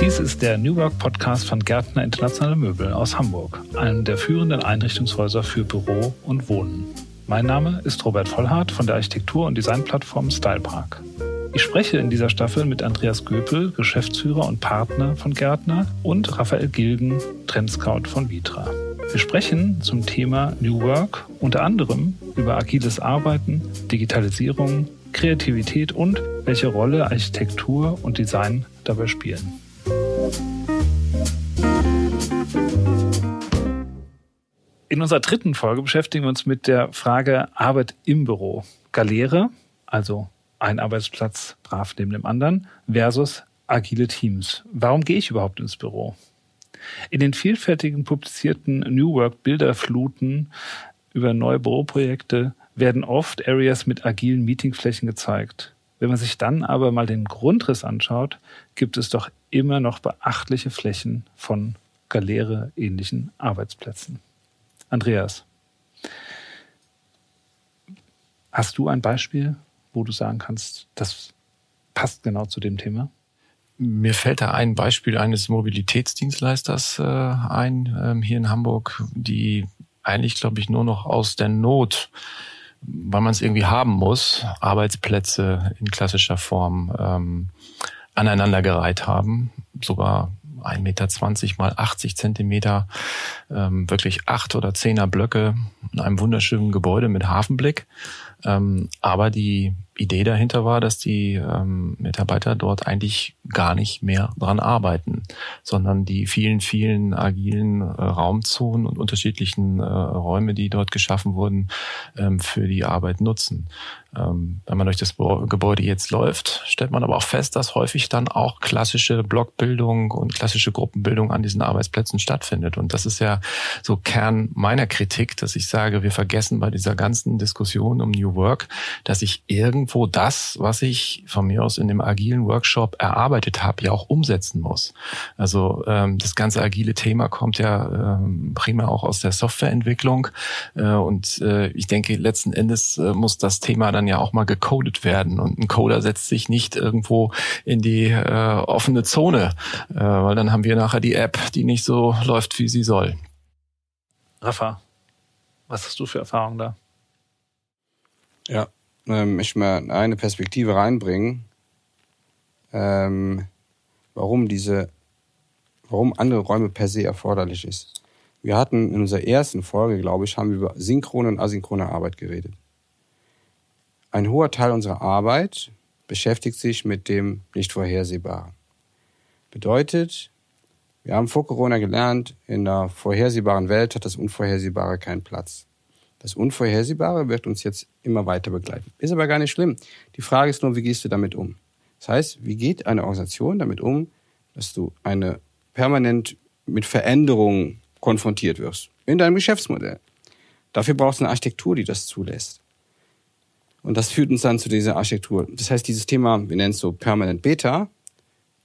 Dies ist der New Work Podcast von Gärtner Internationale Möbel aus Hamburg, einem der führenden Einrichtungshäuser für Büro und Wohnen. Mein Name ist Robert Vollhardt von der Architektur- und Designplattform Stylepark. Ich spreche in dieser Staffel mit Andreas Göpel, Geschäftsführer und Partner von Gärtner, und Raphael Gilgen, Trendscout von Vitra. Wir sprechen zum Thema New Work unter anderem über agiles Arbeiten, Digitalisierung, Kreativität und welche Rolle Architektur und Design dabei spielen. In unserer dritten Folge beschäftigen wir uns mit der Frage Arbeit im Büro. Galere, also ein Arbeitsplatz brav neben dem anderen, versus agile Teams. Warum gehe ich überhaupt ins Büro? In den vielfältigen publizierten New Work Bilderfluten über neue Büroprojekte werden oft Areas mit agilen Meetingflächen gezeigt. Wenn man sich dann aber mal den Grundriss anschaut, gibt es doch immer noch beachtliche Flächen von Galere-ähnlichen Arbeitsplätzen. Andreas, hast du ein Beispiel, wo du sagen kannst, das passt genau zu dem Thema? Mir fällt da ein Beispiel eines Mobilitätsdienstleisters äh, ein, ähm, hier in Hamburg, die eigentlich, glaube ich, nur noch aus der Not, weil man es irgendwie haben muss, Arbeitsplätze in klassischer Form ähm, aneinandergereiht haben, sogar 1,20 Meter mal 80 Zentimeter, ähm, wirklich acht oder zehner Blöcke in einem wunderschönen Gebäude mit Hafenblick. Ähm, aber die Idee dahinter war, dass die ähm, Mitarbeiter dort eigentlich gar nicht mehr dran arbeiten, sondern die vielen, vielen agilen äh, Raumzonen und unterschiedlichen äh, Räume, die dort geschaffen wurden, ähm, für die Arbeit nutzen. Ähm, wenn man durch das Gebäude jetzt läuft, stellt man aber auch fest, dass häufig dann auch klassische Blockbildung und klassische Gruppenbildung an diesen Arbeitsplätzen stattfindet. Und das ist ja so Kern meiner Kritik, dass ich sage, wir vergessen bei dieser ganzen Diskussion um New Work, dass ich irgendwo das, was ich von mir aus in dem agilen Workshop erarbeitet habe, ja auch umsetzen muss. Also ähm, das ganze agile Thema kommt ja ähm, prima auch aus der Softwareentwicklung. Äh, und äh, ich denke, letzten Endes äh, muss das Thema dann ja auch mal gecodet werden. Und ein Coder setzt sich nicht irgendwo in die äh, offene Zone, äh, weil dann haben wir nachher die App, die nicht so läuft, wie sie soll. Rafa, was hast du für Erfahrungen da? Ja, ähm, ich mal eine Perspektive reinbringen, ähm, warum diese, warum andere Räume per se erforderlich ist. Wir hatten in unserer ersten Folge, glaube ich, haben wir über synchrone und asynchrone Arbeit geredet. Ein hoher Teil unserer Arbeit beschäftigt sich mit dem nicht vorhersehbaren. Bedeutet, wir haben vor Corona gelernt, in der vorhersehbaren Welt hat das Unvorhersehbare keinen Platz. Das Unvorhersehbare wird uns jetzt immer weiter begleiten. Ist aber gar nicht schlimm. Die Frage ist nur, wie gehst du damit um? Das heißt, wie geht eine Organisation damit um, dass du eine permanent mit Veränderungen konfrontiert wirst in deinem Geschäftsmodell? Dafür brauchst du eine Architektur, die das zulässt. Und das führt uns dann zu dieser Architektur. Das heißt, dieses Thema, wir nennen es so Permanent Beta,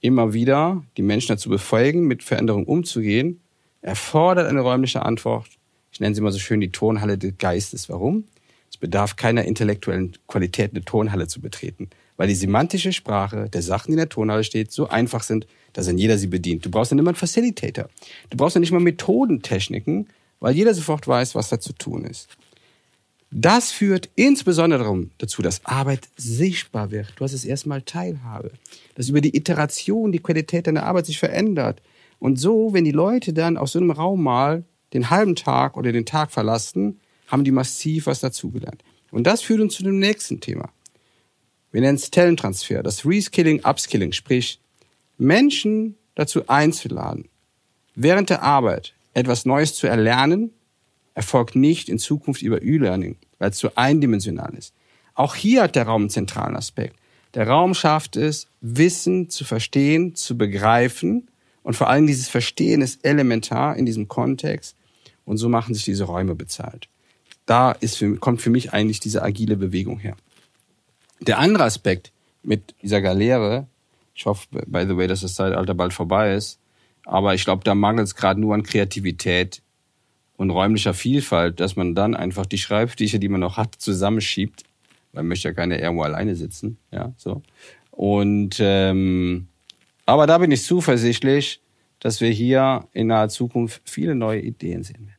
immer wieder die Menschen dazu befähigen, mit Veränderungen umzugehen, erfordert eine räumliche Antwort. Ich nenne sie mal so schön die Tonhalle des Geistes. Warum? Es bedarf keiner intellektuellen Qualität, eine Tonhalle zu betreten, weil die semantische Sprache der Sachen, die in der Tonhalle steht, so einfach sind, dass dann jeder sie bedient. Du brauchst dann immer einen Facilitator. Du brauchst dann nicht mal Methodentechniken, weil jeder sofort weiß, was da zu tun ist. Das führt insbesondere dazu, dass Arbeit sichtbar wird. Du hast es erstmal Teilhabe. Dass über die Iteration die Qualität deiner Arbeit sich verändert. Und so, wenn die Leute dann aus so einem Raum mal den halben Tag oder den Tag verlassen, haben die massiv was dazugelernt. Und das führt uns zu dem nächsten Thema. Wir nennen es Talenttransfer, das Reskilling, Upskilling, sprich Menschen dazu einzuladen, während der Arbeit etwas Neues zu erlernen, erfolgt nicht in Zukunft über E-Learning, weil es zu eindimensional ist. Auch hier hat der Raum einen zentralen Aspekt. Der Raum schafft es, Wissen zu verstehen, zu begreifen. Und vor allem dieses Verstehen ist elementar in diesem Kontext. Und so machen sich diese Räume bezahlt. Da ist für, kommt für mich eigentlich diese agile Bewegung her. Der andere Aspekt mit dieser Galere, ich hoffe, by the way, dass das Zeitalter bald vorbei ist, aber ich glaube, da mangelt es gerade nur an Kreativität und räumlicher Vielfalt, dass man dann einfach die Schreibtische, die man noch hat, zusammenschiebt. Man möchte ja keine irgendwo alleine sitzen, ja, so. Und ähm, Aber da bin ich zuversichtlich, dass wir hier in naher Zukunft viele neue Ideen sehen werden.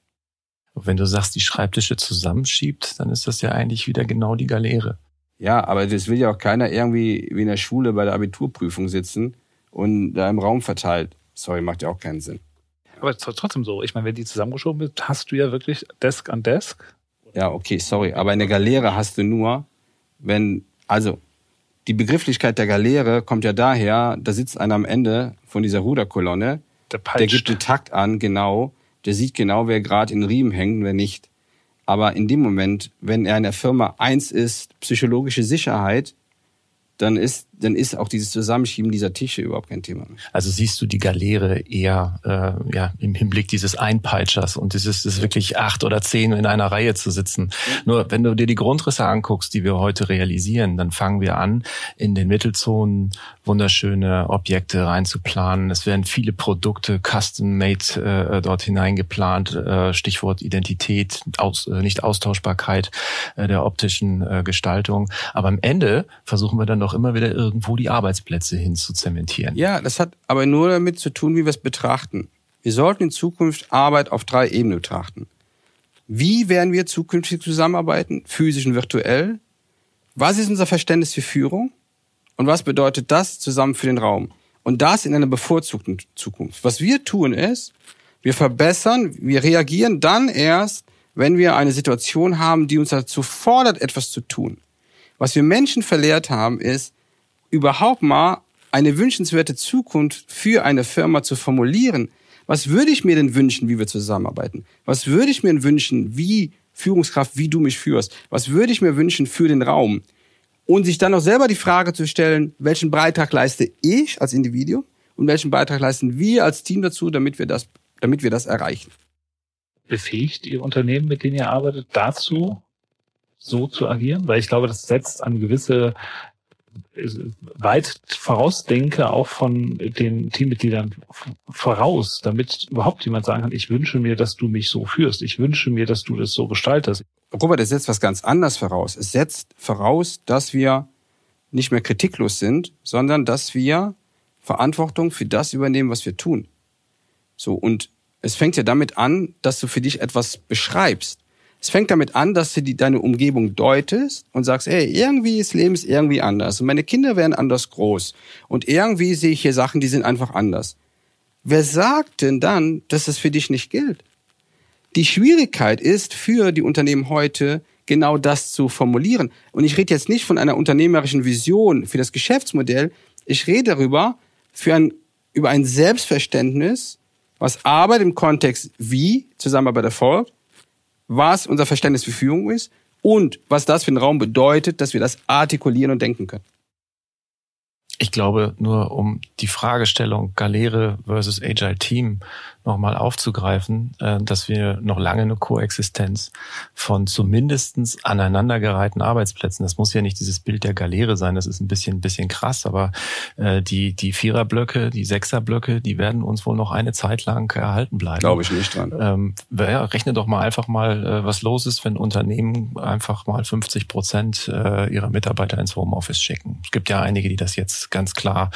Wenn du sagst, die Schreibtische zusammenschiebt, dann ist das ja eigentlich wieder genau die Galeere. Ja, aber das will ja auch keiner irgendwie wie in der Schule bei der Abiturprüfung sitzen und da im Raum verteilt. Sorry, macht ja auch keinen Sinn. Aber trotzdem so. Ich meine, wenn die zusammengeschoben wird, hast du ja wirklich Desk an Desk. Ja, okay, sorry. Aber eine Galeere hast du nur, wenn, also, die Begrifflichkeit der Galeere kommt ja daher, da sitzt einer am Ende von dieser Ruderkolonne, der, der gibt den Takt an, genau, der sieht genau, wer gerade in Riemen hängt und wer nicht. Aber in dem Moment, wenn er in der Firma eins ist, psychologische Sicherheit, dann ist, dann ist auch dieses Zusammenschieben dieser Tische überhaupt kein Thema. Also siehst du die Galeere eher äh, ja, im Hinblick dieses Einpeitschers und dieses, das wirklich acht oder zehn in einer Reihe zu sitzen. Mhm. Nur wenn du dir die Grundrisse anguckst, die wir heute realisieren, dann fangen wir an, in den Mittelzonen wunderschöne Objekte reinzuplanen. Es werden viele Produkte custom-made äh, dort hineingeplant. Äh, Stichwort Identität, aus, äh, nicht Austauschbarkeit äh, der optischen äh, Gestaltung. Aber am Ende versuchen wir dann doch immer wieder irgendwo die Arbeitsplätze hin zu zementieren. Ja, das hat aber nur damit zu tun, wie wir es betrachten. Wir sollten in Zukunft Arbeit auf drei Ebenen betrachten. Wie werden wir zukünftig zusammenarbeiten, physisch und virtuell? Was ist unser Verständnis für Führung? Und was bedeutet das zusammen für den Raum? Und das in einer bevorzugten Zukunft. Was wir tun ist, wir verbessern, wir reagieren dann erst, wenn wir eine Situation haben, die uns dazu fordert, etwas zu tun. Was wir Menschen verlehrt haben, ist, überhaupt mal eine wünschenswerte Zukunft für eine Firma zu formulieren. Was würde ich mir denn wünschen, wie wir zusammenarbeiten? Was würde ich mir wünschen, wie Führungskraft, wie du mich führst? Was würde ich mir wünschen für den Raum? und sich dann auch selber die Frage zu stellen, welchen Beitrag leiste ich als Individuum und welchen Beitrag leisten wir als Team dazu, damit wir das, damit wir das erreichen. Befähigt ihr Unternehmen, mit denen ihr arbeitet, dazu, so zu agieren? Weil ich glaube, das setzt an gewisse weit vorausdenke, auch von den Teammitgliedern voraus, damit überhaupt jemand sagen kann, ich wünsche mir, dass du mich so führst. Ich wünsche mir, dass du das so gestaltest. Robert, es setzt was ganz anderes voraus. Es setzt voraus, dass wir nicht mehr kritiklos sind, sondern dass wir Verantwortung für das übernehmen, was wir tun. So, und es fängt ja damit an, dass du für dich etwas beschreibst. Es fängt damit an, dass du die, deine Umgebung deutest und sagst, ey, irgendwie ist Leben irgendwie anders und meine Kinder werden anders groß und irgendwie sehe ich hier Sachen, die sind einfach anders. Wer sagt denn dann, dass das für dich nicht gilt? Die Schwierigkeit ist für die Unternehmen heute, genau das zu formulieren. Und ich rede jetzt nicht von einer unternehmerischen Vision für das Geschäftsmodell. Ich rede darüber, für ein, über ein Selbstverständnis, was Arbeit im Kontext wie Zusammenarbeit erfolgt was unser Verständnis für Führung ist und was das für einen Raum bedeutet, dass wir das artikulieren und denken können. Ich glaube, nur um die Fragestellung Galere versus Agile Team nochmal aufzugreifen, äh, dass wir noch lange eine Koexistenz von zumindestens aneinandergereihten Arbeitsplätzen, das muss ja nicht dieses Bild der Galere sein, das ist ein bisschen, ein bisschen krass, aber äh, die, die Viererblöcke, die Sechserblöcke, die werden uns wohl noch eine Zeit lang erhalten bleiben. Glaube ich nicht dran. Ähm, ja, rechne doch mal einfach mal, äh, was los ist, wenn Unternehmen einfach mal 50 Prozent ihrer Mitarbeiter ins Homeoffice schicken. Es gibt ja einige, die das jetzt ganz klar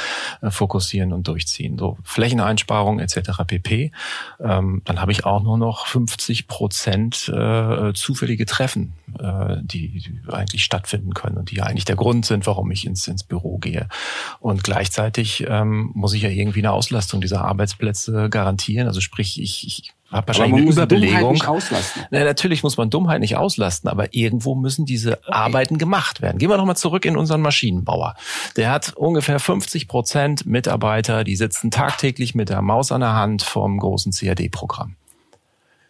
fokussieren und durchziehen. So Flächeneinsparung etc. pp. Ähm, dann habe ich auch nur noch 50 Prozent äh, zufällige Treffen, äh, die, die eigentlich stattfinden können und die ja eigentlich der Grund sind, warum ich ins, ins Büro gehe. Und gleichzeitig ähm, muss ich ja irgendwie eine Auslastung dieser Arbeitsplätze garantieren. Also sprich, ich, ich habe wahrscheinlich eine Überbelegung. Nicht auslasten. Na, natürlich muss man Dummheit nicht auslasten, aber irgendwo müssen diese okay. Arbeiten gemacht werden. Gehen wir nochmal zurück in unseren Maschinenbauer. Der hat ungefähr 50 Prozent Mitarbeiter, die sitzen tagtäglich mit der Maus an der Hand vom großen CAD-Programm.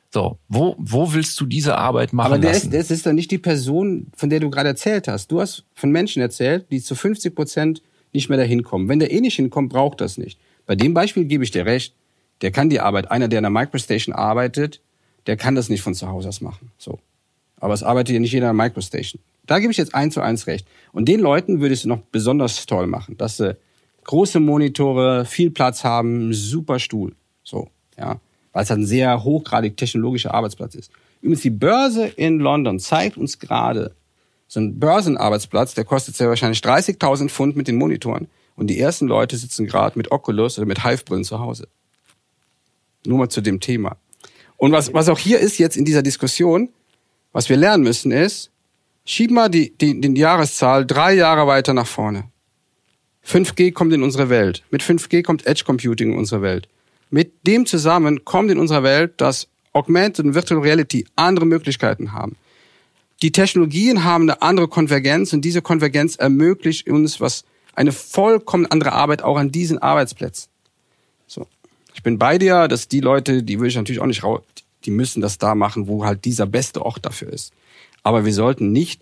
So, wo, wo willst du diese Arbeit machen Aber der lassen? ist, das ist doch nicht die Person, von der du gerade erzählt hast. Du hast von Menschen erzählt, die zu 50 Prozent nicht mehr dahin kommen. Wenn der eh nicht hinkommt, braucht das nicht. Bei dem Beispiel gebe ich dir recht der kann die Arbeit. Einer, der in der Microstation arbeitet, der kann das nicht von zu Hause aus machen. So. Aber es arbeitet ja nicht jeder in der Microstation. Da gebe ich jetzt eins zu eins recht. Und den Leuten würdest du noch besonders toll machen, dass sie große Monitore, viel Platz haben, super Stuhl. So, ja. Weil es halt ein sehr hochgradig technologischer Arbeitsplatz ist. Übrigens, die Börse in London zeigt uns gerade, so ein Börsenarbeitsplatz, der kostet sehr wahrscheinlich 30.000 Pfund mit den Monitoren Und die ersten Leute sitzen gerade mit Oculus oder mit Hive-Brillen zu Hause. Nur mal zu dem Thema. Und was, was auch hier ist jetzt in dieser Diskussion, was wir lernen müssen, ist, schieb mal die, die, die Jahreszahl drei Jahre weiter nach vorne. 5G kommt in unsere Welt. Mit 5G kommt Edge Computing in unsere Welt. Mit dem zusammen kommt in unserer Welt, dass Augmented und Virtual Reality andere Möglichkeiten haben. Die Technologien haben eine andere Konvergenz und diese Konvergenz ermöglicht uns was eine vollkommen andere Arbeit auch an diesen Arbeitsplätzen. Ich bin bei dir, dass die Leute, die will ich natürlich auch nicht raus, die müssen das da machen, wo halt dieser beste Ort dafür ist. Aber wir sollten nicht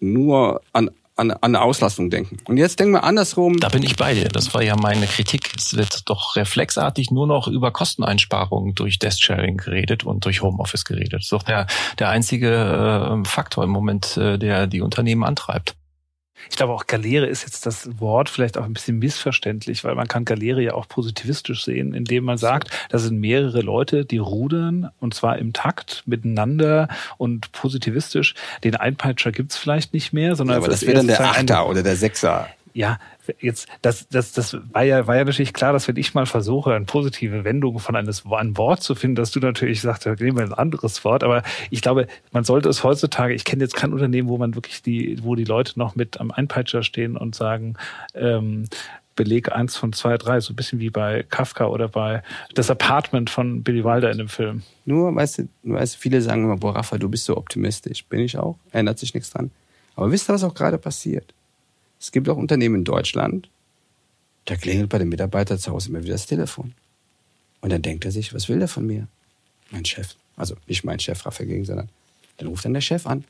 nur an an, an eine Auslastung denken. Und jetzt denken wir andersrum. Da bin ich bei dir. Das war ja meine Kritik. Es wird doch reflexartig nur noch über Kosteneinsparungen durch Desk-Sharing geredet und durch Homeoffice geredet. Das ist doch der, der einzige äh, Faktor im Moment, äh, der die Unternehmen antreibt. Ich glaube auch Galere ist jetzt das Wort vielleicht auch ein bisschen missverständlich, weil man kann Galere ja auch positivistisch sehen, indem man sagt, da sind mehrere Leute, die rudern und zwar im Takt miteinander und positivistisch. Den Einpeitscher gibt's vielleicht nicht mehr, sondern ja, aber das wäre dann der Achter oder der Sechser ja, jetzt, das, das, das war ja, war ja natürlich klar, dass wenn ich mal versuche, eine positive Wendung von eines, einem Wort zu finden, dass du natürlich sagst, nehmen wir ein anderes Wort. Aber ich glaube, man sollte es heutzutage, ich kenne jetzt kein Unternehmen, wo man wirklich die, wo die Leute noch mit am Einpeitscher stehen und sagen, ähm, Beleg eins von zwei, drei, so ein bisschen wie bei Kafka oder bei das Apartment von Billy Wilder in dem Film. Nur, weißt du, weißt viele sagen immer, boah, Rafa, du bist so optimistisch. Bin ich auch, ändert sich nichts dran. Aber wisst ihr, was auch gerade passiert? Es gibt auch Unternehmen in Deutschland, da klingelt bei dem Mitarbeiter zu Hause immer wieder das Telefon. Und dann denkt er sich, was will der von mir? Mein Chef. Also nicht mein Chef, Raphael Gegen, sondern dann ruft dann der Chef an.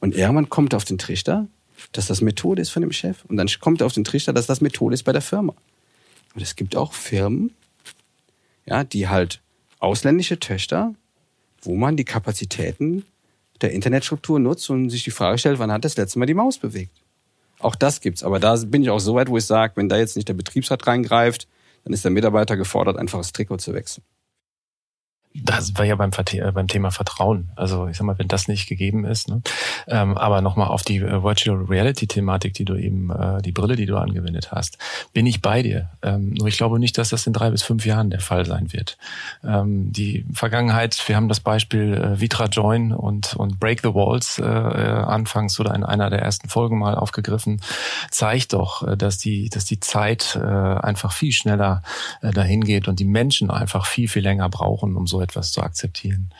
Und irgendwann kommt auf den Trichter, dass das Methode ist von dem Chef. Und dann kommt er auf den Trichter, dass das Methode ist bei der Firma. Und es gibt auch Firmen, ja, die halt ausländische Töchter, wo man die Kapazitäten der Internetstruktur nutzt und sich die Frage stellt, wann hat das letzte Mal die Maus bewegt? Auch das gibt's. Aber da bin ich auch so weit, wo ich sage, wenn da jetzt nicht der Betriebsrat reingreift, dann ist der Mitarbeiter gefordert, einfach das Trikot zu wechseln. Das war ja beim, äh, beim Thema Vertrauen. Also ich sag mal, wenn das nicht gegeben ist. Ne? Ähm, aber nochmal auf die äh, Virtual Reality Thematik, die du eben, äh, die Brille, die du angewendet hast, bin ich bei dir. Ähm, nur ich glaube nicht, dass das in drei bis fünf Jahren der Fall sein wird. Ähm, die Vergangenheit, wir haben das Beispiel äh, Vitra Join und, und Break the Walls äh, äh anfangs oder in einer der ersten Folgen mal aufgegriffen, zeigt doch, dass die, dass die Zeit äh, einfach viel schneller äh, dahin geht und die Menschen einfach viel, viel länger brauchen, um so etwas zu akzeptieren.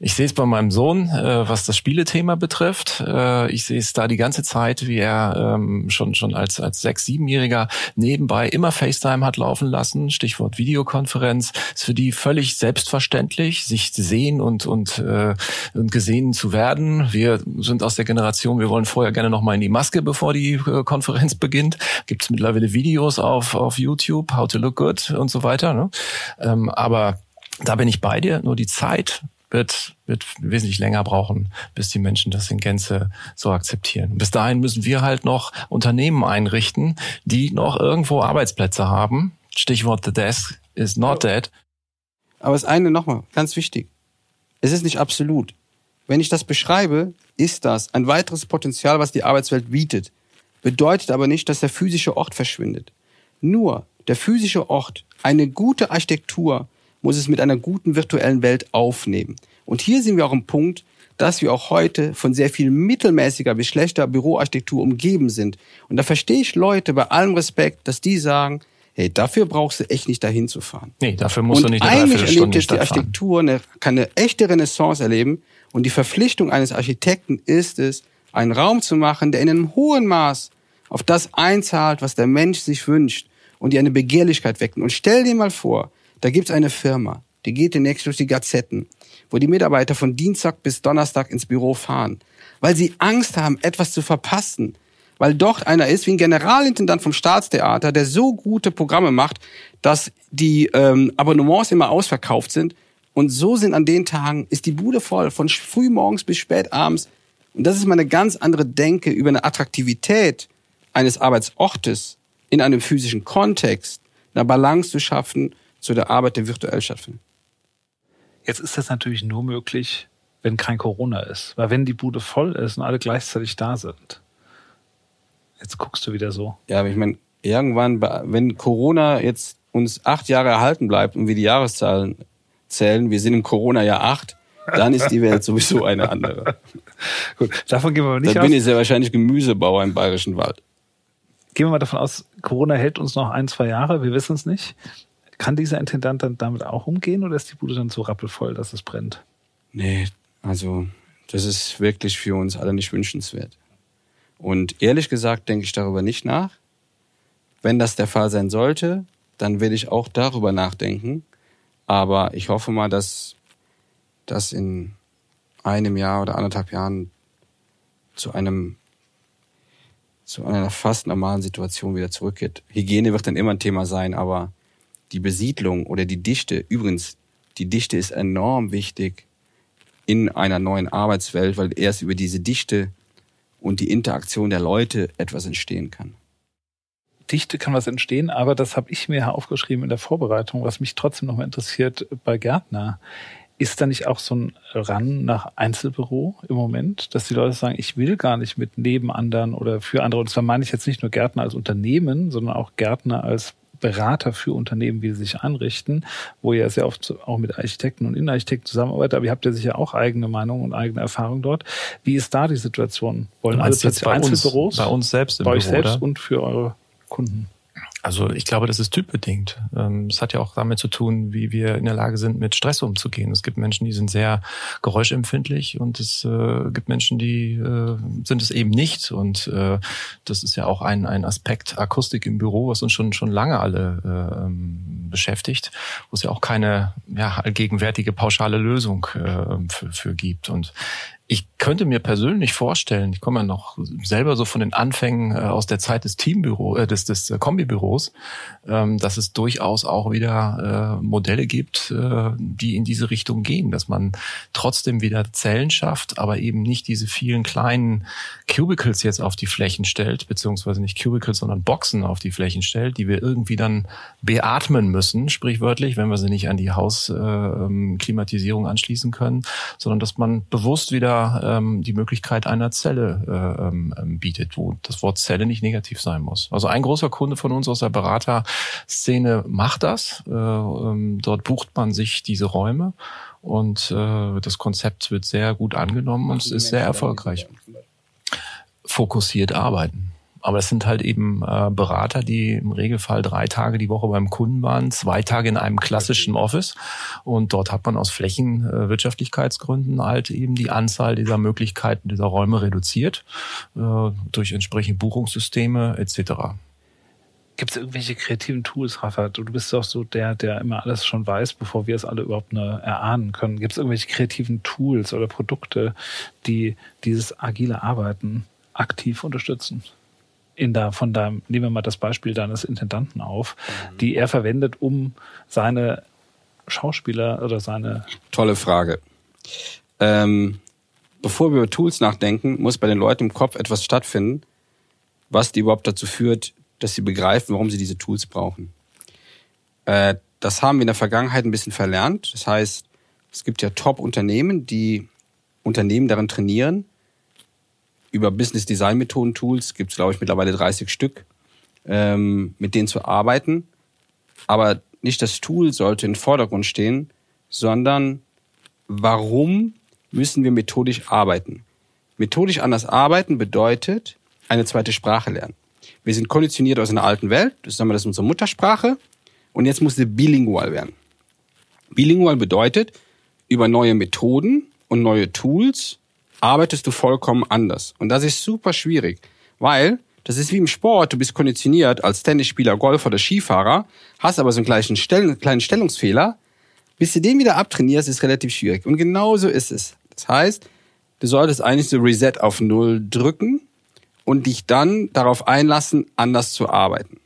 Ich sehe es bei meinem Sohn, äh, was das Spielethema betrifft. Äh, ich sehe es da die ganze Zeit, wie er ähm, schon schon als als sechs, siebenjähriger nebenbei immer FaceTime hat laufen lassen. Stichwort Videokonferenz ist für die völlig selbstverständlich, sich sehen und und äh, und gesehen zu werden. Wir sind aus der Generation, wir wollen vorher gerne noch mal in die Maske, bevor die äh, Konferenz beginnt. Gibt es mittlerweile Videos auf auf YouTube, How to Look Good und so weiter. Ne? Ähm, aber da bin ich bei dir. Nur die Zeit wird, wird wesentlich länger brauchen, bis die Menschen das in Gänze so akzeptieren. Bis dahin müssen wir halt noch Unternehmen einrichten, die noch irgendwo Arbeitsplätze haben. Stichwort The Desk is not dead. Aber das eine nochmal, ganz wichtig. Es ist nicht absolut. Wenn ich das beschreibe, ist das ein weiteres Potenzial, was die Arbeitswelt bietet. Bedeutet aber nicht, dass der physische Ort verschwindet. Nur der physische Ort, eine gute Architektur, muss es mit einer guten virtuellen Welt aufnehmen. Und hier sind wir auch im Punkt, dass wir auch heute von sehr viel mittelmäßiger bis schlechter Büroarchitektur umgeben sind. Und da verstehe ich Leute bei allem Respekt, dass die sagen, hey, dafür brauchst du echt nicht dahin zu fahren. Nee, dafür musst und du nicht eine eigentlich erlebt jetzt die Architektur eine, kann eine echte Renaissance erleben. Und die Verpflichtung eines Architekten ist es, einen Raum zu machen, der in einem hohen Maß auf das einzahlt, was der Mensch sich wünscht und die eine Begehrlichkeit wecken. Und stell dir mal vor, da gibt's eine Firma, die geht demnächst durch die Gazetten, wo die Mitarbeiter von Dienstag bis Donnerstag ins Büro fahren, weil sie Angst haben, etwas zu verpassen, weil dort einer ist wie ein Generalintendant vom Staatstheater, der so gute Programme macht, dass die ähm, Abonnements immer ausverkauft sind. Und so sind an den Tagen, ist die Bude voll, von früh morgens bis spät abends. Und das ist mal eine ganz andere Denke über eine Attraktivität eines Arbeitsortes in einem physischen Kontext, eine Balance zu schaffen zu der Arbeit, die virtuell stattfindet. Jetzt ist das natürlich nur möglich, wenn kein Corona ist. Weil wenn die Bude voll ist und alle gleichzeitig da sind. Jetzt guckst du wieder so. Ja, aber ich meine, irgendwann, wenn Corona jetzt uns acht Jahre erhalten bleibt und wir die Jahreszahlen zählen, wir sind im Corona-Jahr acht, dann ist die Welt sowieso eine andere. Gut, davon gehen wir mal nicht Dann aus. bin ich sehr wahrscheinlich Gemüsebauer im Bayerischen Wald. Gehen wir mal davon aus, Corona hält uns noch ein, zwei Jahre, wir wissen es nicht. Kann dieser Intendant dann damit auch umgehen oder ist die Bude dann so rappelvoll, dass es brennt? Nee, also das ist wirklich für uns alle nicht wünschenswert. Und ehrlich gesagt denke ich darüber nicht nach. Wenn das der Fall sein sollte, dann werde ich auch darüber nachdenken. Aber ich hoffe mal, dass das in einem Jahr oder anderthalb Jahren zu einem zu einer fast normalen Situation wieder zurückgeht. Hygiene wird dann immer ein Thema sein, aber die Besiedlung oder die Dichte, übrigens, die Dichte ist enorm wichtig in einer neuen Arbeitswelt, weil erst über diese Dichte und die Interaktion der Leute etwas entstehen kann. Dichte kann was entstehen, aber das habe ich mir aufgeschrieben in der Vorbereitung, was mich trotzdem nochmal interessiert bei Gärtner. Ist da nicht auch so ein Ran nach Einzelbüro im Moment, dass die Leute sagen, ich will gar nicht mit neben anderen oder für andere, und zwar meine ich jetzt nicht nur Gärtner als Unternehmen, sondern auch Gärtner als Berater für Unternehmen, wie sie sich einrichten, wo ihr sehr oft auch mit Architekten und Innenarchitekten zusammenarbeitet, aber ihr habt ja sicher auch eigene Meinung und eigene Erfahrung dort. Wie ist da die Situation? Wollen alle plötzlich bei uns- Einzelbüros? bei uns selbst im bei euch Büro, selbst oder? und für eure Kunden? Also ich glaube, das ist typbedingt. Ähm, Es hat ja auch damit zu tun, wie wir in der Lage sind, mit Stress umzugehen. Es gibt Menschen, die sind sehr geräuschempfindlich und es äh, gibt Menschen, die äh, sind es eben nicht. Und äh, das ist ja auch ein, ein Aspekt Akustik im Büro, was uns schon schon lange alle äh, ähm, beschäftigt, wo es ja auch keine ja, allgegenwärtige pauschale Lösung für, für gibt. Und ich könnte mir persönlich vorstellen, ich komme ja noch selber so von den Anfängen äh, aus der Zeit des Teambüro, äh, des, des äh, Kombibüros, ähm, dass es durchaus auch wieder äh, Modelle gibt, äh, die in diese Richtung gehen, dass man trotzdem wieder Zellen schafft, aber eben nicht diese vielen kleinen Cubicles jetzt auf die Flächen stellt, beziehungsweise nicht Cubicles, sondern Boxen auf die Flächen stellt, die wir irgendwie dann beatmen müssen, sprichwörtlich, wenn wir sie nicht an die Hausklimatisierung anschließen können, sondern dass man bewusst wieder ähm, die Möglichkeit einer Zelle äh, ähm, ähm, bietet, wo das Wort Zelle nicht negativ sein muss. Also ein großer Kunde von uns aus der Beraterszene macht das. Äh, ähm, dort bucht man sich diese Räume und äh, das Konzept wird sehr gut angenommen und es ist sehr erfolgreich. Fokussiert arbeiten. Aber es sind halt eben äh, Berater, die im Regelfall drei Tage die Woche beim Kunden waren, zwei Tage in einem klassischen Office. Und dort hat man aus Flächenwirtschaftlichkeitsgründen halt eben die Anzahl dieser Möglichkeiten dieser Räume reduziert äh, durch entsprechende Buchungssysteme etc. Gibt es irgendwelche kreativen Tools, Rafa? Du, du bist doch so der, der immer alles schon weiß, bevor wir es alle überhaupt nur erahnen können. Gibt es irgendwelche kreativen Tools oder Produkte, die dieses agile Arbeiten aktiv unterstützen? In der, von deinem, nehmen wir mal das Beispiel deines Intendanten auf, die er verwendet, um seine Schauspieler oder seine Tolle Frage. Ähm, bevor wir über Tools nachdenken, muss bei den Leuten im Kopf etwas stattfinden, was die überhaupt dazu führt, dass sie begreifen, warum sie diese Tools brauchen. Äh, das haben wir in der Vergangenheit ein bisschen verlernt. Das heißt, es gibt ja Top-Unternehmen, die Unternehmen darin trainieren. Über Business Design Methoden Tools gibt es, glaube ich, mittlerweile 30 Stück, ähm, mit denen zu arbeiten. Aber nicht das Tool sollte im Vordergrund stehen, sondern warum müssen wir methodisch arbeiten? Methodisch anders arbeiten bedeutet eine zweite Sprache lernen. Wir sind konditioniert aus einer alten Welt, das ist unsere Muttersprache, und jetzt muss sie bilingual werden. Bilingual bedeutet, über neue Methoden und neue Tools arbeitest du vollkommen anders. Und das ist super schwierig, weil das ist wie im Sport, du bist konditioniert als Tennisspieler, Golfer oder Skifahrer, hast aber so einen kleinen, Stell kleinen Stellungsfehler. Bis du den wieder abtrainierst, ist relativ schwierig. Und genauso ist es. Das heißt, du solltest eigentlich so Reset auf Null drücken und dich dann darauf einlassen, anders zu arbeiten.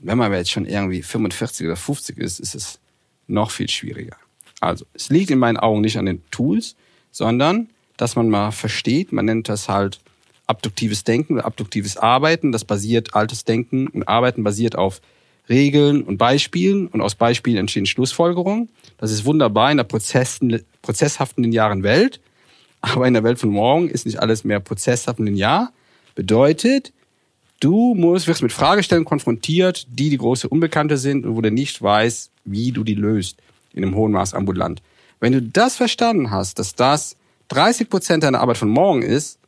Wenn man jetzt schon irgendwie 45 oder 50 ist, ist es noch viel schwieriger. Also, es liegt in meinen Augen nicht an den Tools, sondern dass man mal versteht, man nennt das halt abduktives Denken oder abduktives Arbeiten. Das basiert, altes Denken und Arbeiten basiert auf Regeln und Beispielen und aus Beispielen entstehen Schlussfolgerungen. Das ist wunderbar in der prozesshaften linearen Welt. Aber in der Welt von morgen ist nicht alles mehr prozesshaft und. Bedeutet, Du musst, wirst mit Fragestellen konfrontiert, die die große Unbekannte sind und wo du nicht weißt, wie du die löst. In einem hohen Maß ambulant. Wenn du das verstanden hast, dass das 30 Prozent deiner Arbeit von morgen ist,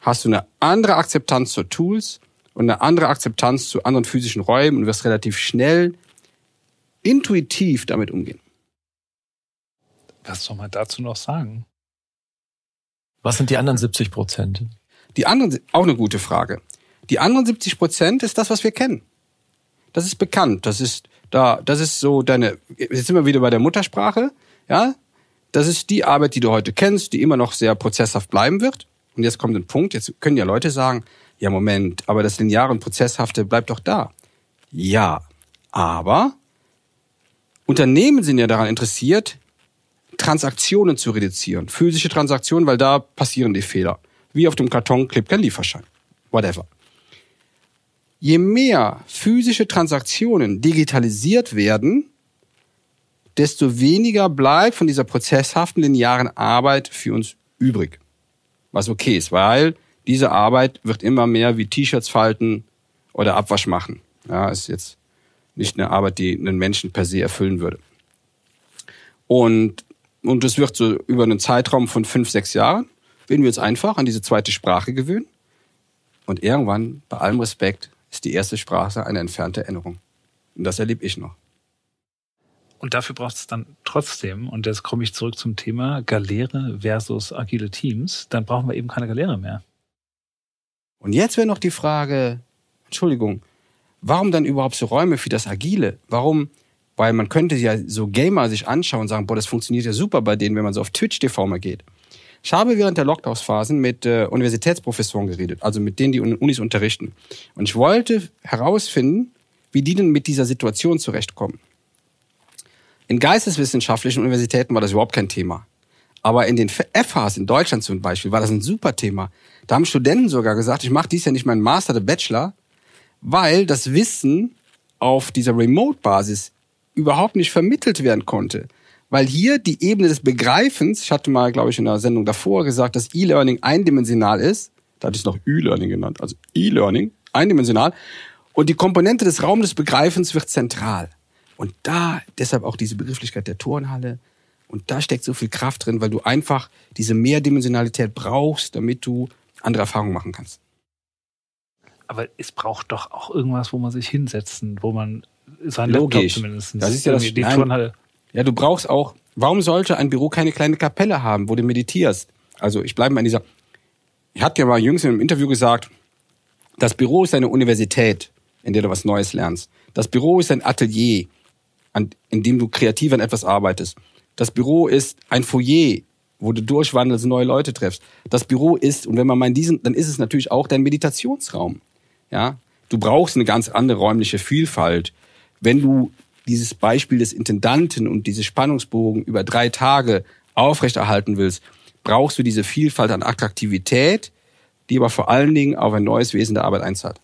hast du eine andere Akzeptanz zu Tools und eine andere Akzeptanz zu anderen physischen Räumen und wirst relativ schnell intuitiv damit umgehen. Was soll man dazu noch sagen? Was sind die anderen 70 Prozent? Die anderen, auch eine gute Frage. Die anderen 70 Prozent ist das, was wir kennen. Das ist bekannt. Das ist da, das ist so deine, jetzt sind wir wieder bei der Muttersprache, ja. Das ist die Arbeit, die du heute kennst, die immer noch sehr prozesshaft bleiben wird. Und jetzt kommt ein Punkt, jetzt können ja Leute sagen, ja Moment, aber das lineare und prozesshafte bleibt doch da. Ja, aber Unternehmen sind ja daran interessiert, Transaktionen zu reduzieren, physische Transaktionen, weil da passieren die Fehler. Wie auf dem Karton klebt kein Lieferschein. Whatever. Je mehr physische Transaktionen digitalisiert werden, desto weniger bleibt von dieser prozesshaften linearen Arbeit für uns übrig. Was okay ist, weil diese Arbeit wird immer mehr wie T-Shirts falten oder Abwasch machen. Ja, ist jetzt nicht eine Arbeit, die einen Menschen per se erfüllen würde. Und, und es wird so über einen Zeitraum von fünf, sechs Jahren, werden wir uns einfach an diese zweite Sprache gewöhnen. Und irgendwann, bei allem Respekt, ist die erste Sprache eine entfernte Erinnerung. Und das erlebe ich noch. Und dafür braucht es dann trotzdem, und jetzt komme ich zurück zum Thema Galere versus agile Teams, dann brauchen wir eben keine Galere mehr. Und jetzt wäre noch die Frage, Entschuldigung, warum dann überhaupt so Räume für das Agile? Warum? Weil man könnte ja so Gamer sich anschauen und sagen, boah, das funktioniert ja super bei denen, wenn man so auf Twitch TV mal geht. Ich habe während der Lockdown-Phasen mit äh, Universitätsprofessoren geredet, also mit denen, die Unis unterrichten. Und ich wollte herausfinden, wie die denn mit dieser Situation zurechtkommen. In geisteswissenschaftlichen Universitäten war das überhaupt kein Thema. Aber in den FHs in Deutschland zum Beispiel war das ein super Thema. Da haben Studenten sogar gesagt, ich mache dies ja nicht meinen Master oder Bachelor, weil das Wissen auf dieser Remote-Basis überhaupt nicht vermittelt werden konnte. Weil hier die Ebene des Begreifens, ich hatte mal, glaube ich, in einer Sendung davor gesagt, dass E-Learning eindimensional ist. Da hatte ich es noch E-Learning genannt, also E-Learning, eindimensional. Und die Komponente des Raums des Begreifens wird zentral. Und da deshalb auch diese Begrifflichkeit der Turnhalle. Und da steckt so viel Kraft drin, weil du einfach diese Mehrdimensionalität brauchst, damit du andere Erfahrungen machen kannst. Aber es braucht doch auch irgendwas, wo man sich hinsetzen, wo man sein Logisch. Laptop zumindest. Das ist ja das, die nein. Turnhalle. Ja, du brauchst auch, warum sollte ein Büro keine kleine Kapelle haben, wo du meditierst? Also ich bleibe mal in dieser, ich hatte ja mal jüngst in einem Interview gesagt, das Büro ist eine Universität, in der du was Neues lernst. Das Büro ist ein Atelier, an, in dem du kreativ an etwas arbeitest. Das Büro ist ein Foyer, wo du durchwandelst, neue Leute triffst. Das Büro ist, und wenn man mal diesen, dann ist es natürlich auch dein Meditationsraum. Ja, du brauchst eine ganz andere räumliche Vielfalt. Wenn du dieses Beispiel des Intendanten und diese Spannungsbogen über drei Tage aufrechterhalten willst, brauchst du diese Vielfalt an Attraktivität, die aber vor allen Dingen auf ein neues Wesen der Arbeit einzahlt.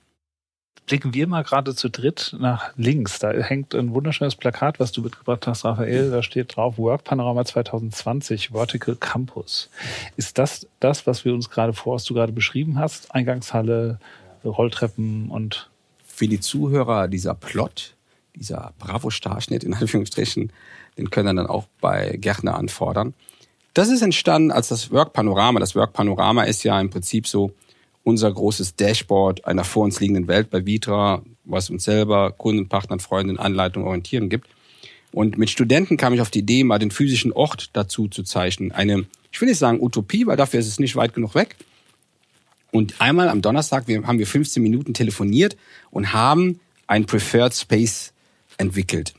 Blicken wir mal gerade zu dritt nach links. Da hängt ein wunderschönes Plakat, was du mitgebracht hast, Raphael. Da steht drauf Work Panorama 2020 Vertical Campus. Ist das das, was wir uns gerade vor, was du gerade beschrieben hast? Eingangshalle, Rolltreppen und Für die Zuhörer dieser Plot, dieser Bravo-Starschnitt in Anführungsstrichen, den können dann auch bei Gärtner anfordern. Das ist entstanden als das Work Panorama. Das Work Panorama ist ja im Prinzip so unser großes Dashboard einer vor uns liegenden Welt bei Vitra, was uns selber, Kunden, Partnern, Freunden, Anleitung, Orientieren gibt. Und mit Studenten kam ich auf die Idee, mal den physischen Ort dazu zu zeichnen. Eine, ich will nicht sagen Utopie, weil dafür ist es nicht weit genug weg. Und einmal am Donnerstag haben wir 15 Minuten telefoniert und haben ein Preferred Space entwickelt.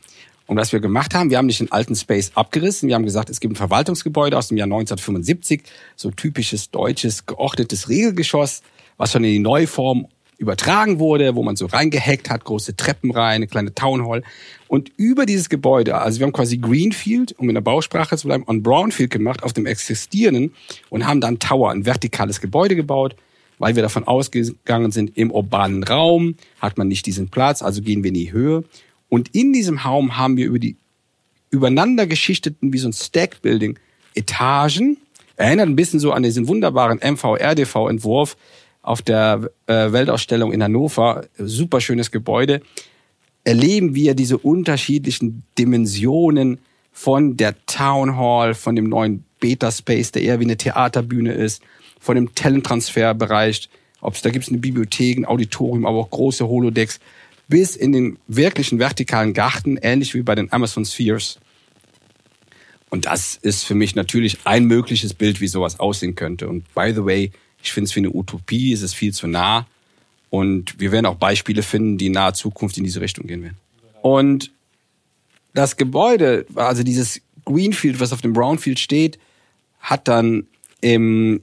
Und was wir gemacht haben, wir haben nicht den alten Space abgerissen. Wir haben gesagt, es gibt ein Verwaltungsgebäude aus dem Jahr 1975, so typisches deutsches geordnetes Regelgeschoss, was schon in die neue Form übertragen wurde, wo man so reingehackt hat, große Treppen rein, eine kleine Town Hall. Und über dieses Gebäude, also wir haben quasi Greenfield, um in der Bausprache zu bleiben, on Brownfield gemacht auf dem existierenden und haben dann Tower, ein vertikales Gebäude gebaut, weil wir davon ausgegangen sind, im urbanen Raum hat man nicht diesen Platz, also gehen wir in die Höhe. Und in diesem Raum haben wir über die übereinander geschichteten, wie so ein Stack-Building, Etagen, erinnert ein bisschen so an diesen wunderbaren MVRDV-Entwurf auf der äh, Weltausstellung in Hannover, super schönes Gebäude, erleben wir diese unterschiedlichen Dimensionen von der Town Hall, von dem neuen Beta Space, der eher wie eine Theaterbühne ist, von dem Talenttransferbereich, ob es da gibt es eine Bibliothek, ein Auditorium, aber auch große Holodecks, bis in den wirklichen vertikalen Garten, ähnlich wie bei den Amazon Spheres. Und das ist für mich natürlich ein mögliches Bild, wie sowas aussehen könnte. Und by the way, ich finde es wie eine Utopie, es ist viel zu nah. Und wir werden auch Beispiele finden, die in naher Zukunft in diese Richtung gehen werden. Und das Gebäude, also dieses Greenfield, was auf dem Brownfield steht, hat dann ähm,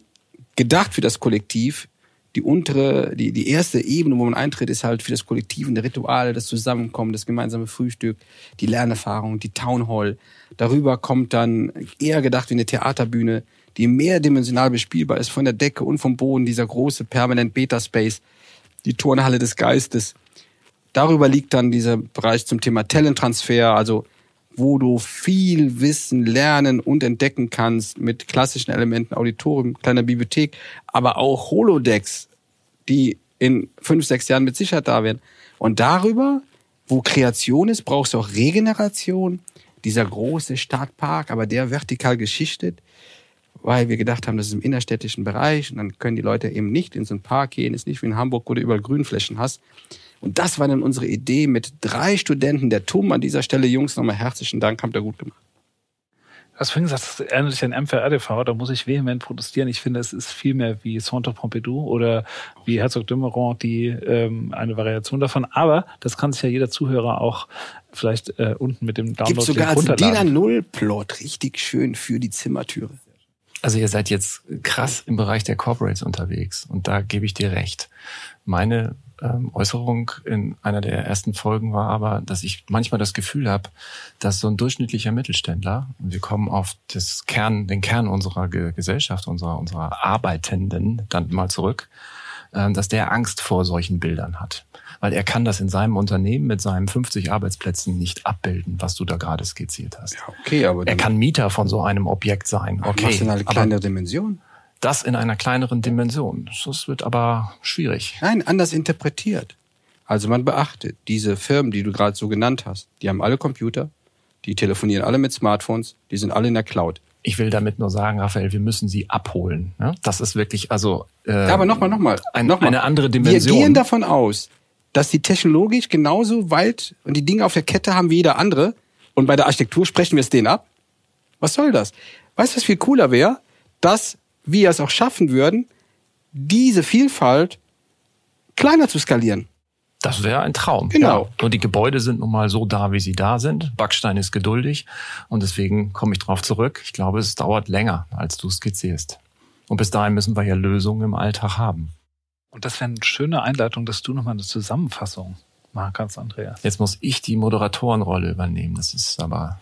gedacht für das Kollektiv. Die untere, die, die erste Ebene, wo man eintritt, ist halt für das Kollektiv und Rituale, das Zusammenkommen, das gemeinsame Frühstück, die Lernerfahrung, die Town Hall. Darüber kommt dann eher gedacht wie eine Theaterbühne, die mehrdimensional bespielbar ist von der Decke und vom Boden, dieser große permanent Beta Space, die Turnhalle des Geistes. Darüber liegt dann dieser Bereich zum Thema Talenttransfer, also wo du viel Wissen lernen und entdecken kannst mit klassischen Elementen, Auditorium, kleiner Bibliothek, aber auch Holodecks, die in fünf, sechs Jahren mit Sicherheit da werden. Und darüber, wo Kreation ist, brauchst du auch Regeneration. Dieser große Stadtpark, aber der vertikal geschichtet, weil wir gedacht haben, das ist im innerstädtischen Bereich und dann können die Leute eben nicht in so einen Park gehen, ist nicht wie in Hamburg, wo du überall Grünflächen hast. Und das war dann unsere Idee mit drei Studenten der TUM. An dieser Stelle, Jungs, nochmal herzlichen Dank, habt ihr gut gemacht. Hast vorhin gesagt, das erinnert sich an MVRDV, da muss ich vehement protestieren. Ich finde, es ist viel mehr wie Centre Pompidou oder wie Herzog de Meuron, die ähm, eine Variation davon. Aber das kann sich ja jeder Zuhörer auch vielleicht äh, unten mit dem Download Gibt sogar als DIN A0-Plot richtig schön für die Zimmertüre. Also ihr seid jetzt krass im Bereich der Corporates unterwegs und da gebe ich dir recht. Meine ähm, Äußerung in einer der ersten Folgen war aber, dass ich manchmal das Gefühl habe, dass so ein durchschnittlicher Mittelständler, und wir kommen auf das Kern, den Kern unserer Ge Gesellschaft, unserer, unserer Arbeitenden dann mal zurück, äh, dass der Angst vor solchen Bildern hat. Weil er kann das in seinem Unternehmen mit seinen 50 Arbeitsplätzen nicht abbilden, was du da gerade skizziert hast. Ja, okay, aber er kann Mieter von so einem Objekt sein. Okay, was in eine kleine Dimension? das in einer kleineren Dimension. Das wird aber schwierig. Nein, anders interpretiert. Also man beachtet, diese Firmen, die du gerade so genannt hast, die haben alle Computer, die telefonieren alle mit Smartphones, die sind alle in der Cloud. Ich will damit nur sagen, Raphael, wir müssen sie abholen. Das ist wirklich, also äh, ja, aber nochmal, nochmal, ein, noch eine andere Dimension. Wir gehen davon aus, dass die technologisch genauso weit und die Dinge auf der Kette haben wie jeder andere. Und bei der Architektur sprechen wir es denen ab. Was soll das? Weißt du, was viel cooler wäre? Dass wir es auch schaffen würden, diese Vielfalt kleiner zu skalieren. Das wäre ein Traum. Genau. Ja. Und die Gebäude sind nun mal so da, wie sie da sind. Backstein ist geduldig und deswegen komme ich drauf zurück. Ich glaube, es dauert länger, als du skizzierst. Und bis dahin müssen wir ja Lösungen im Alltag haben. Und das wäre eine schöne Einleitung, dass du nochmal eine Zusammenfassung machen kannst, Andreas. Jetzt muss ich die Moderatorenrolle übernehmen. Das ist aber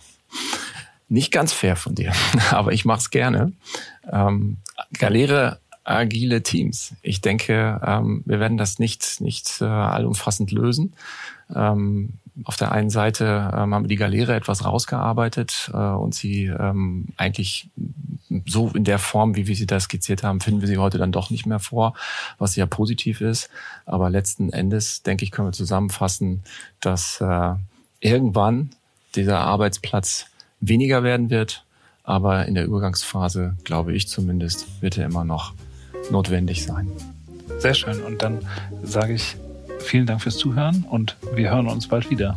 nicht ganz fair von dir, aber ich mache es gerne. Ähm, Galere agile Teams. Ich denke, ähm, wir werden das nicht, nicht äh, allumfassend lösen. Ähm, auf der einen Seite ähm, haben wir die Galere etwas rausgearbeitet äh, und sie ähm, eigentlich so in der Form, wie wir sie da skizziert haben, finden wir sie heute dann doch nicht mehr vor, was ja positiv ist. Aber letzten Endes, denke ich, können wir zusammenfassen, dass äh, irgendwann dieser Arbeitsplatz weniger werden wird. Aber in der Übergangsphase, glaube ich zumindest, wird er immer noch notwendig sein. Sehr schön. Und dann sage ich vielen Dank fürs Zuhören und wir hören uns bald wieder.